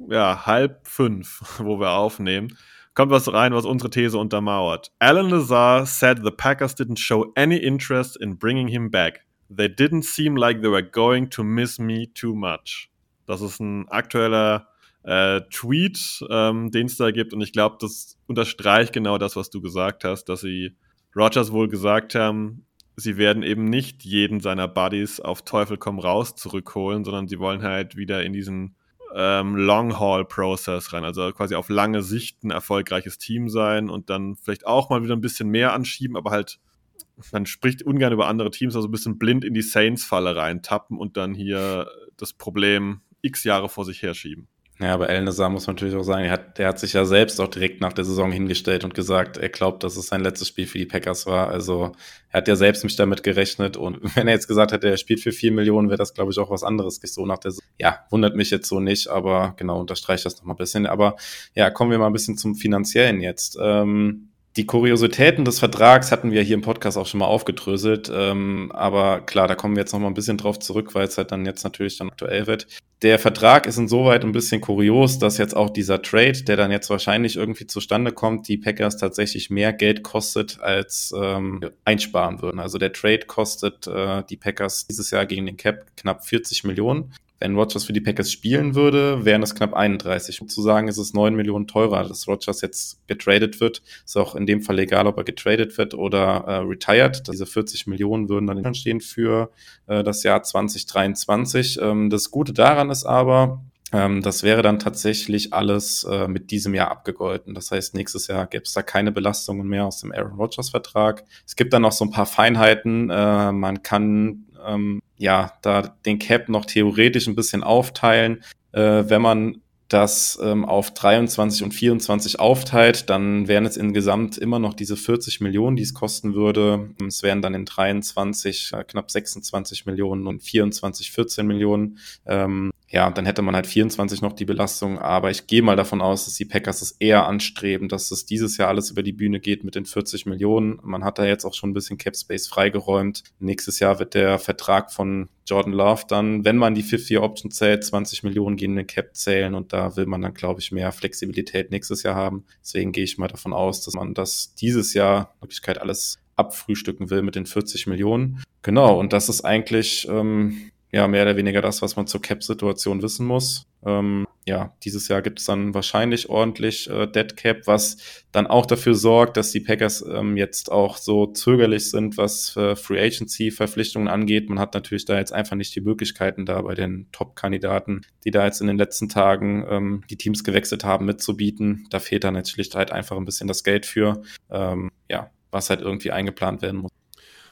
ja, halb fünf, wo wir aufnehmen, kommt was rein, was unsere These untermauert. Alan Lazar said the Packers didn't show any interest in bringing him back. They didn't seem like they were going to miss me too much. Das ist ein aktueller äh, Tweet, ähm, den es da gibt. Und ich glaube, das unterstreicht genau das, was du gesagt hast, dass sie Rogers wohl gesagt haben, sie werden eben nicht jeden seiner Buddies auf Teufel komm raus zurückholen, sondern sie wollen halt wieder in diesen ähm, Long-Haul-Process rein, also quasi auf lange Sicht ein erfolgreiches Team sein und dann vielleicht auch mal wieder ein bisschen mehr anschieben, aber halt, man spricht ungern über andere Teams, also ein bisschen blind in die Saints-Falle reintappen und dann hier das Problem x Jahre vor sich herschieben. Ja, aber El Nazar muss man natürlich auch sagen, er hat, der hat sich ja selbst auch direkt nach der Saison hingestellt und gesagt, er glaubt, dass es sein letztes Spiel für die Packers war. Also er hat ja selbst mich damit gerechnet und wenn er jetzt gesagt hätte, er spielt für vier Millionen, wäre das, glaube ich, auch was anderes so nach der Saison. Ja, wundert mich jetzt so nicht, aber genau, unterstreicht das nochmal ein bisschen. Aber ja, kommen wir mal ein bisschen zum Finanziellen jetzt. Ähm, die Kuriositäten des Vertrags hatten wir hier im Podcast auch schon mal aufgedröselt. Ähm, aber klar, da kommen wir jetzt noch mal ein bisschen drauf zurück, weil es halt dann jetzt natürlich dann aktuell wird. Der Vertrag ist insoweit ein bisschen kurios, dass jetzt auch dieser Trade, der dann jetzt wahrscheinlich irgendwie zustande kommt, die Packers tatsächlich mehr Geld kostet, als ähm, einsparen würden. Also der Trade kostet äh, die Packers dieses Jahr gegen den Cap knapp 40 Millionen. Wenn Rogers für die Packers spielen würde, wären es knapp 31. Um zu sagen, ist es 9 Millionen teurer, dass Rogers jetzt getradet wird. Ist auch in dem Fall egal, ob er getradet wird oder äh, retired. Diese 40 Millionen würden dann stehen für äh, das Jahr 2023. Ähm, das Gute daran ist aber, ähm, das wäre dann tatsächlich alles äh, mit diesem Jahr abgegolten. Das heißt, nächstes Jahr gäbe es da keine Belastungen mehr aus dem Aaron Rodgers Vertrag. Es gibt dann noch so ein paar Feinheiten. Äh, man kann ähm, ja, da den Cap noch theoretisch ein bisschen aufteilen. Äh, wenn man das ähm, auf 23 und 24 aufteilt, dann wären es insgesamt immer noch diese 40 Millionen, die es kosten würde. Es wären dann in 23 äh, knapp 26 Millionen und 24 14 Millionen. Ähm, ja, dann hätte man halt 24 noch die Belastung, aber ich gehe mal davon aus, dass die Packers es eher anstreben, dass es dieses Jahr alles über die Bühne geht mit den 40 Millionen. Man hat da jetzt auch schon ein bisschen Cap Space freigeräumt. Nächstes Jahr wird der Vertrag von Jordan Love dann, wenn man die 50 Option zählt, 20 Millionen gehen in den Cap zählen und da will man dann, glaube ich, mehr Flexibilität nächstes Jahr haben. Deswegen gehe ich mal davon aus, dass man das dieses Jahr Möglichkeit alles abfrühstücken will mit den 40 Millionen. Genau, und das ist eigentlich ähm, ja mehr oder weniger das, was man zur Cap-Situation wissen muss. Ähm, ja, dieses Jahr gibt es dann wahrscheinlich ordentlich äh, Dead Cap, was dann auch dafür sorgt, dass die Packers ähm, jetzt auch so zögerlich sind, was äh, Free Agency Verpflichtungen angeht. Man hat natürlich da jetzt einfach nicht die Möglichkeiten da bei den Top-Kandidaten, die da jetzt in den letzten Tagen ähm, die Teams gewechselt haben, mitzubieten. Da fehlt dann schlicht halt einfach ein bisschen das Geld für, ähm, ja, was halt irgendwie eingeplant werden muss.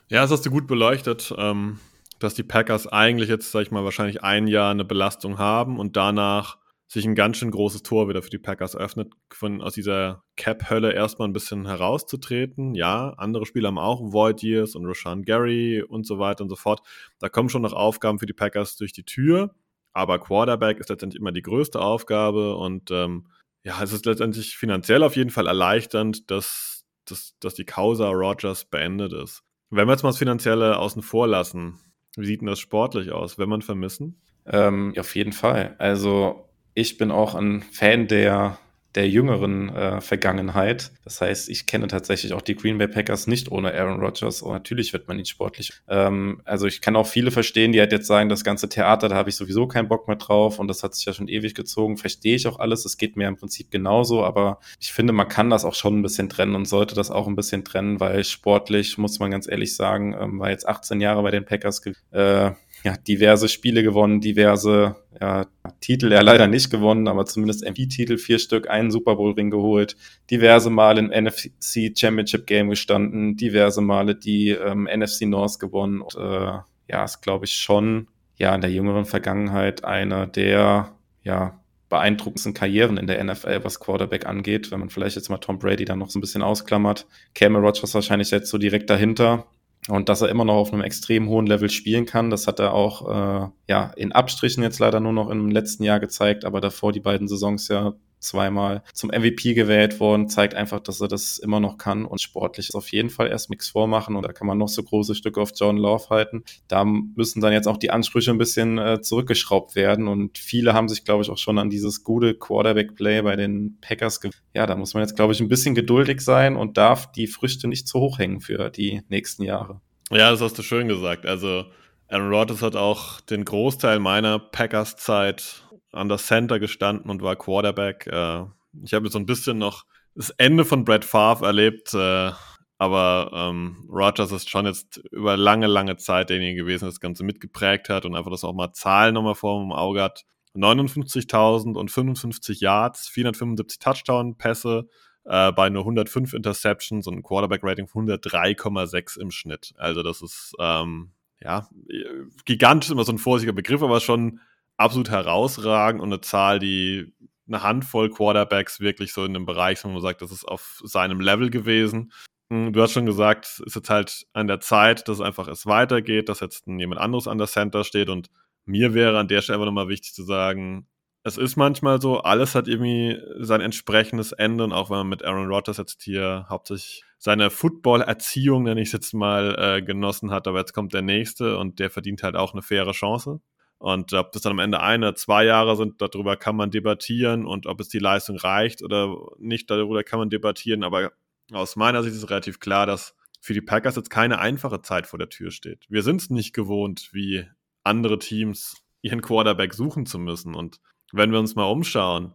Ja, das hast du gut beleuchtet. Ähm dass die Packers eigentlich jetzt, sag ich mal, wahrscheinlich ein Jahr eine Belastung haben und danach sich ein ganz schön großes Tor wieder für die Packers öffnet, von aus dieser Cap-Hölle erstmal ein bisschen herauszutreten. Ja, andere Spieler haben auch Void Years und Roshan Gary und so weiter und so fort. Da kommen schon noch Aufgaben für die Packers durch die Tür, aber Quarterback ist letztendlich immer die größte Aufgabe und ähm, ja, es ist letztendlich finanziell auf jeden Fall erleichternd, dass, dass, dass die Causa Rogers beendet ist. Wenn wir jetzt mal das Finanzielle außen vor lassen, wie sieht denn das sportlich aus? Wenn man vermissen? Ähm, auf jeden Fall. Also ich bin auch ein Fan der der jüngeren äh, Vergangenheit. Das heißt, ich kenne tatsächlich auch die Green Bay Packers nicht ohne Aaron Rodgers und natürlich wird man ihn sportlich. Ähm, also ich kann auch viele verstehen, die halt jetzt sagen, das ganze Theater, da habe ich sowieso keinen Bock mehr drauf und das hat sich ja schon ewig gezogen. Verstehe ich auch alles, es geht mir im Prinzip genauso, aber ich finde, man kann das auch schon ein bisschen trennen und sollte das auch ein bisschen trennen, weil sportlich, muss man ganz ehrlich sagen, ähm, war jetzt 18 Jahre bei den Packers äh, ja, diverse Spiele gewonnen, diverse ja, Titel ja leider nicht gewonnen, aber zumindest MVP-Titel, vier Stück, einen Super Bowl-Ring geholt, diverse Male im NFC Championship Game gestanden, diverse Male die ähm, NFC North gewonnen. Und, äh, ja, ist glaube ich schon ja in der jüngeren Vergangenheit einer der ja beeindruckendsten Karrieren in der NFL, was Quarterback angeht. Wenn man vielleicht jetzt mal Tom Brady dann noch so ein bisschen ausklammert. Cameron Rogers wahrscheinlich jetzt so direkt dahinter. Und dass er immer noch auf einem extrem hohen Level spielen kann, das hat er auch äh, ja in Abstrichen jetzt leider nur noch im letzten Jahr gezeigt, aber davor die beiden Saisons ja zweimal zum MVP gewählt worden, zeigt einfach, dass er das immer noch kann und sportlich ist auf jeden Fall erst nichts vormachen und da kann man noch so große Stücke auf John Love halten. Da müssen dann jetzt auch die Ansprüche ein bisschen äh, zurückgeschraubt werden und viele haben sich, glaube ich, auch schon an dieses gute Quarterback-Play bei den Packers Ja, da muss man jetzt, glaube ich, ein bisschen geduldig sein und darf die Früchte nicht zu hoch hängen für die nächsten Jahre. Ja, das hast du schön gesagt. Also Aaron Rodgers hat auch den Großteil meiner Packers-Zeit an der Center gestanden und war Quarterback. Äh, ich habe so ein bisschen noch das Ende von Brett Favre erlebt, äh, aber ähm, Rogers ist schon jetzt über lange, lange Zeit derjenige gewesen, der das Ganze mitgeprägt hat und einfach das auch mal Zahlen nochmal vor dem Auge hat. 59.000 und 55 Yards, 475 Touchdown-Pässe äh, bei nur 105 Interceptions und ein Quarterback-Rating von 103,6 im Schnitt. Also das ist, ähm, ja, gigantisch immer so ein vorsichtiger Begriff, aber schon absolut herausragend und eine Zahl, die eine Handvoll Quarterbacks wirklich so in dem Bereich, wo man sagt, das ist auf seinem Level gewesen. Hm, du hast schon gesagt, es ist jetzt halt an der Zeit, dass einfach es weitergeht, dass jetzt jemand anderes an der Center steht und mir wäre an der Stelle einfach nochmal wichtig zu sagen, es ist manchmal so, alles hat irgendwie sein entsprechendes Ende und auch wenn man mit Aaron Rodgers jetzt hier hauptsächlich seine Football-Erziehung, nenne ich es jetzt mal, äh, genossen hat, aber jetzt kommt der nächste und der verdient halt auch eine faire Chance. Und ob das dann am Ende eine, zwei Jahre sind, darüber kann man debattieren und ob es die Leistung reicht oder nicht, darüber kann man debattieren. Aber aus meiner Sicht ist relativ klar, dass für die Packers jetzt keine einfache Zeit vor der Tür steht. Wir sind es nicht gewohnt, wie andere Teams ihren Quarterback suchen zu müssen. Und wenn wir uns mal umschauen,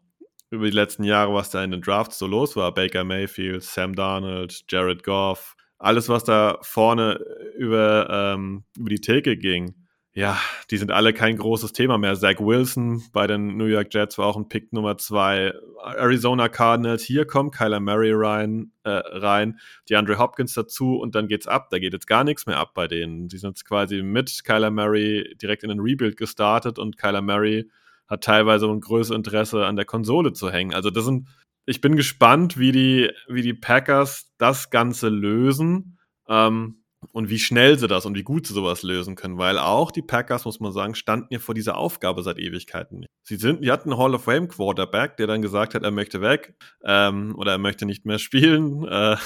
über die letzten Jahre, was da in den Drafts so los war, Baker Mayfield, Sam Darnold, Jared Goff, alles, was da vorne über, ähm, über die Theke ging, ja, die sind alle kein großes Thema mehr. Zach Wilson bei den New York Jets war auch ein Pick Nummer zwei. Arizona Cardinals, hier kommt Kyler Murray rein, äh, rein, die Andre Hopkins dazu und dann geht's ab. Da geht jetzt gar nichts mehr ab bei denen. Die sind jetzt quasi mit Kyler Murray direkt in den Rebuild gestartet und Kyler Murray hat teilweise ein größeres Interesse an der Konsole zu hängen. Also das sind, ich bin gespannt, wie die, wie die Packers das Ganze lösen. Ähm, und wie schnell sie das und wie gut sie sowas lösen können, weil auch die Packers, muss man sagen, standen ja vor dieser Aufgabe seit Ewigkeiten. Sie sind, die hatten einen Hall of Fame Quarterback, der dann gesagt hat, er möchte weg ähm, oder er möchte nicht mehr spielen äh,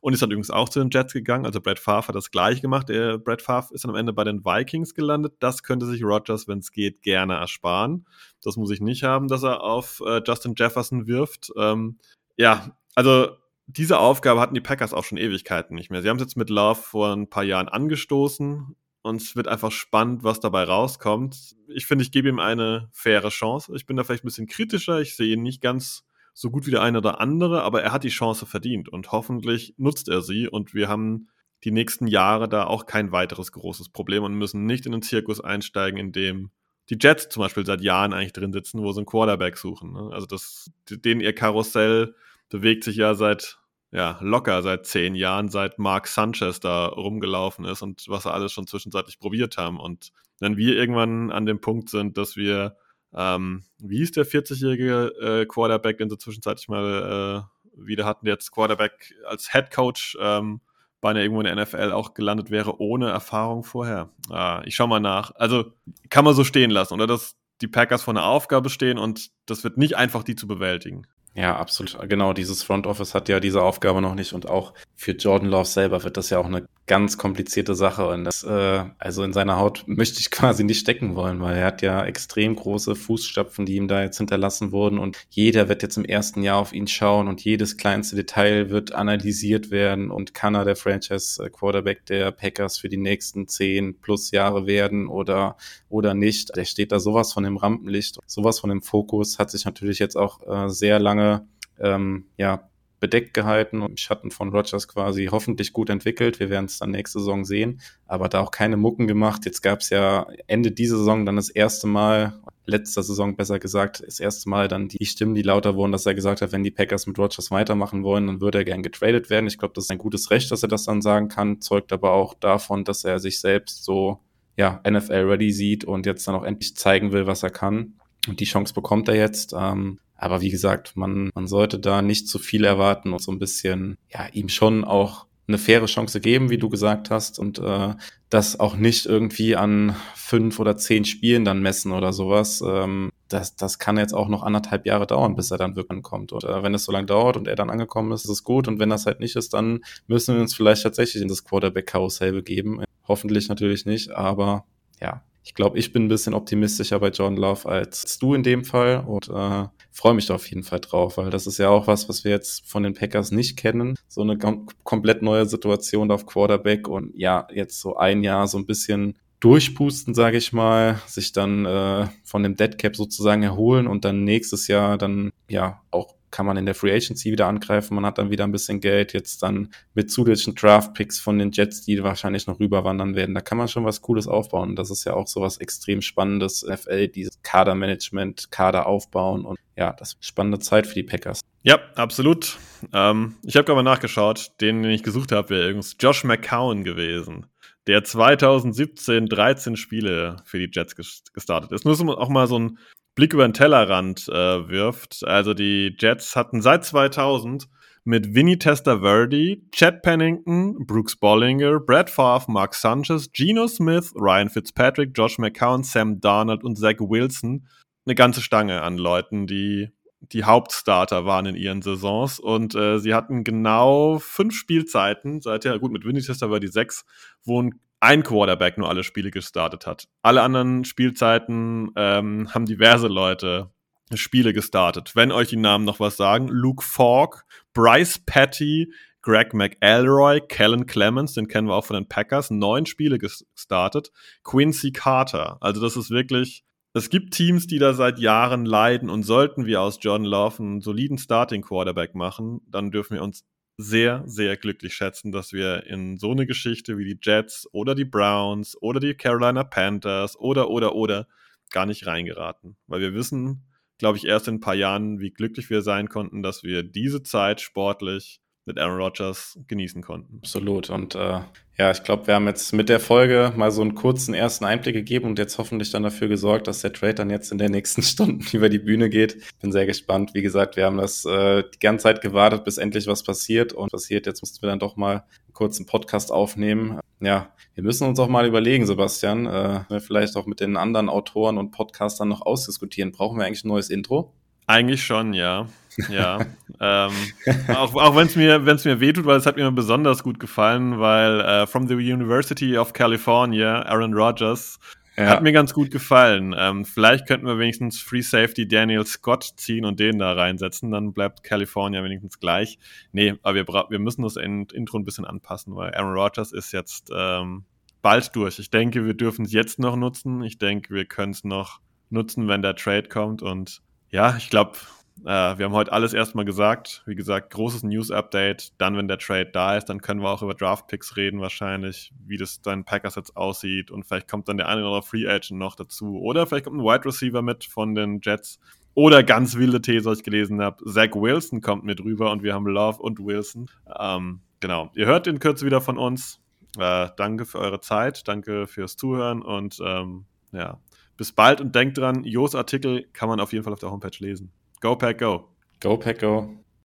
und ist dann übrigens auch zu den Jets gegangen. Also Brad Favre hat das gleiche gemacht. Der Brad Favre ist dann am Ende bei den Vikings gelandet. Das könnte sich Rogers, wenn es geht, gerne ersparen. Das muss ich nicht haben, dass er auf äh, Justin Jefferson wirft. Ähm, ja, also diese Aufgabe hatten die Packers auch schon Ewigkeiten nicht mehr. Sie haben es jetzt mit Love vor ein paar Jahren angestoßen und es wird einfach spannend, was dabei rauskommt. Ich finde, ich gebe ihm eine faire Chance. Ich bin da vielleicht ein bisschen kritischer. Ich sehe ihn nicht ganz so gut wie der eine oder andere, aber er hat die Chance verdient und hoffentlich nutzt er sie und wir haben die nächsten Jahre da auch kein weiteres großes Problem und müssen nicht in den Zirkus einsteigen, in dem die Jets zum Beispiel seit Jahren eigentlich drin sitzen, wo sie einen Quarterback suchen. Ne? Also das, den ihr Karussell bewegt sich ja seit, ja, locker seit zehn Jahren, seit Mark Sanchez da rumgelaufen ist und was er alles schon zwischenzeitlich probiert haben. Und wenn wir irgendwann an dem Punkt sind, dass wir, ähm, wie ist der 40-jährige äh, Quarterback, den sie zwischenzeitlich mal äh, wieder hatten, der jetzt Quarterback als Head Coach ähm, beinahe irgendwo in der NFL auch gelandet wäre, ohne Erfahrung vorher. Ah, ich schau mal nach. Also kann man so stehen lassen, oder? Dass die Packers vor einer Aufgabe stehen und das wird nicht einfach, die zu bewältigen. Ja, absolut. Genau, dieses Front Office hat ja diese Aufgabe noch nicht und auch für Jordan Love selber wird das ja auch eine ganz komplizierte Sache. Und das, äh, also in seiner Haut möchte ich quasi nicht stecken wollen, weil er hat ja extrem große Fußstapfen, die ihm da jetzt hinterlassen wurden. Und jeder wird jetzt im ersten Jahr auf ihn schauen und jedes kleinste Detail wird analysiert werden. Und kann er der Franchise Quarterback der Packers für die nächsten zehn plus Jahre werden oder, oder nicht. Der steht da sowas von im Rampenlicht, sowas von im Fokus, hat sich natürlich jetzt auch äh, sehr lange ähm, ja, bedeckt gehalten und im Schatten von Rogers quasi hoffentlich gut entwickelt. Wir werden es dann nächste Saison sehen, aber da auch keine Mucken gemacht. Jetzt gab es ja Ende dieser Saison dann das erste Mal, letzter Saison besser gesagt, das erste Mal dann die Stimmen, die lauter wurden, dass er gesagt hat, wenn die Packers mit Rogers weitermachen wollen, dann würde er gern getradet werden. Ich glaube, das ist ein gutes Recht, dass er das dann sagen kann, zeugt aber auch davon, dass er sich selbst so ja, NFL-ready sieht und jetzt dann auch endlich zeigen will, was er kann. Und die Chance bekommt er jetzt. Ähm, aber wie gesagt, man, man sollte da nicht zu viel erwarten und so ein bisschen, ja, ihm schon auch eine faire Chance geben, wie du gesagt hast, und äh, das auch nicht irgendwie an fünf oder zehn Spielen dann messen oder sowas. Ähm, das, das kann jetzt auch noch anderthalb Jahre dauern, bis er dann wirklich ankommt. Und wenn es so lange dauert und er dann angekommen ist, ist es gut. Und wenn das halt nicht ist, dann müssen wir uns vielleicht tatsächlich in das Quarterback-Karussell begeben. Hoffentlich natürlich nicht, aber ja, ich glaube, ich bin ein bisschen optimistischer bei John Love als du in dem Fall und äh, freue mich da auf jeden Fall drauf, weil das ist ja auch was, was wir jetzt von den Packers nicht kennen. So eine kom komplett neue Situation auf Quarterback und ja, jetzt so ein Jahr so ein bisschen durchpusten, sage ich mal, sich dann äh, von dem Deadcap sozusagen erholen und dann nächstes Jahr dann ja auch kann man in der Free Agency wieder angreifen. Man hat dann wieder ein bisschen Geld. Jetzt dann mit zusätzlichen Draft Picks von den Jets, die wahrscheinlich noch rüberwandern werden. Da kann man schon was Cooles aufbauen. Das ist ja auch so was extrem Spannendes. NFL, dieses Kadermanagement, Kader aufbauen und ja, das ist spannende Zeit für die Packers. Ja, absolut. Ähm, ich habe gerade mal nachgeschaut. Den, den ich gesucht habe, wäre übrigens Josh McCown gewesen der 2017 13 Spiele für die Jets gestartet ist. Nur auch mal so ein Blick über den Tellerrand äh, wirft. Also die Jets hatten seit 2000 mit Vinny Testaverde, Chad Pennington, Brooks Bollinger, Brad Favre, Mark Sanchez, Geno Smith, Ryan Fitzpatrick, Josh McCown, Sam Darnold und Zach Wilson eine ganze Stange an Leuten, die die Hauptstarter waren in ihren Saisons und äh, sie hatten genau fünf Spielzeiten, seit ja gut mit Vinny Testaverde sechs, wo ein ein Quarterback nur alle Spiele gestartet hat. Alle anderen Spielzeiten ähm, haben diverse Leute Spiele gestartet. Wenn euch die Namen noch was sagen, Luke Falk, Bryce Petty, Greg McElroy, Kellen Clemens, den kennen wir auch von den Packers, neun Spiele gestartet, Quincy Carter. Also das ist wirklich, es gibt Teams, die da seit Jahren leiden und sollten wir aus John Love einen soliden Starting Quarterback machen, dann dürfen wir uns sehr, sehr glücklich schätzen, dass wir in so eine Geschichte wie die Jets oder die Browns oder die Carolina Panthers oder, oder, oder gar nicht reingeraten. Weil wir wissen, glaube ich, erst in ein paar Jahren, wie glücklich wir sein konnten, dass wir diese Zeit sportlich mit Aaron Rodgers genießen konnten. Absolut. Und äh, ja, ich glaube, wir haben jetzt mit der Folge mal so einen kurzen ersten Einblick gegeben und jetzt hoffentlich dann dafür gesorgt, dass der Trade dann jetzt in den nächsten Stunden über die Bühne geht. Bin sehr gespannt. Wie gesagt, wir haben das äh, die ganze Zeit gewartet, bis endlich was passiert und passiert. Jetzt mussten wir dann doch mal einen kurzen Podcast aufnehmen. Ja, wir müssen uns auch mal überlegen, Sebastian, äh, vielleicht auch mit den anderen Autoren und Podcastern noch ausdiskutieren. Brauchen wir eigentlich ein neues Intro? Eigentlich schon, ja. Ja. ähm, auch auch wenn es mir, wenn's mir wehtut, weil es hat mir besonders gut gefallen, weil äh, From the University of California, Aaron Rodgers, ja. hat mir ganz gut gefallen. Ähm, vielleicht könnten wir wenigstens Free Safety Daniel Scott ziehen und den da reinsetzen, dann bleibt California wenigstens gleich. Nee, aber wir, wir müssen das Intro ein bisschen anpassen, weil Aaron Rodgers ist jetzt ähm, bald durch. Ich denke, wir dürfen es jetzt noch nutzen. Ich denke, wir können es noch nutzen, wenn der Trade kommt und ja, ich glaube, äh, wir haben heute alles erstmal gesagt. Wie gesagt, großes News-Update. Dann, wenn der Trade da ist, dann können wir auch über Draft-Picks reden, wahrscheinlich, wie das dann Packers jetzt aussieht. Und vielleicht kommt dann der eine oder andere Free Agent noch dazu. Oder vielleicht kommt ein Wide Receiver mit von den Jets. Oder ganz wilde These, was ich gelesen habe. Zach Wilson kommt mit rüber und wir haben Love und Wilson. Ähm, genau. Ihr hört in Kürze wieder von uns. Äh, danke für eure Zeit. Danke fürs Zuhören und ähm, ja, bis bald und denkt dran, Jos Artikel kann man auf jeden Fall auf der Homepage lesen. Go Pack Go. Go Go.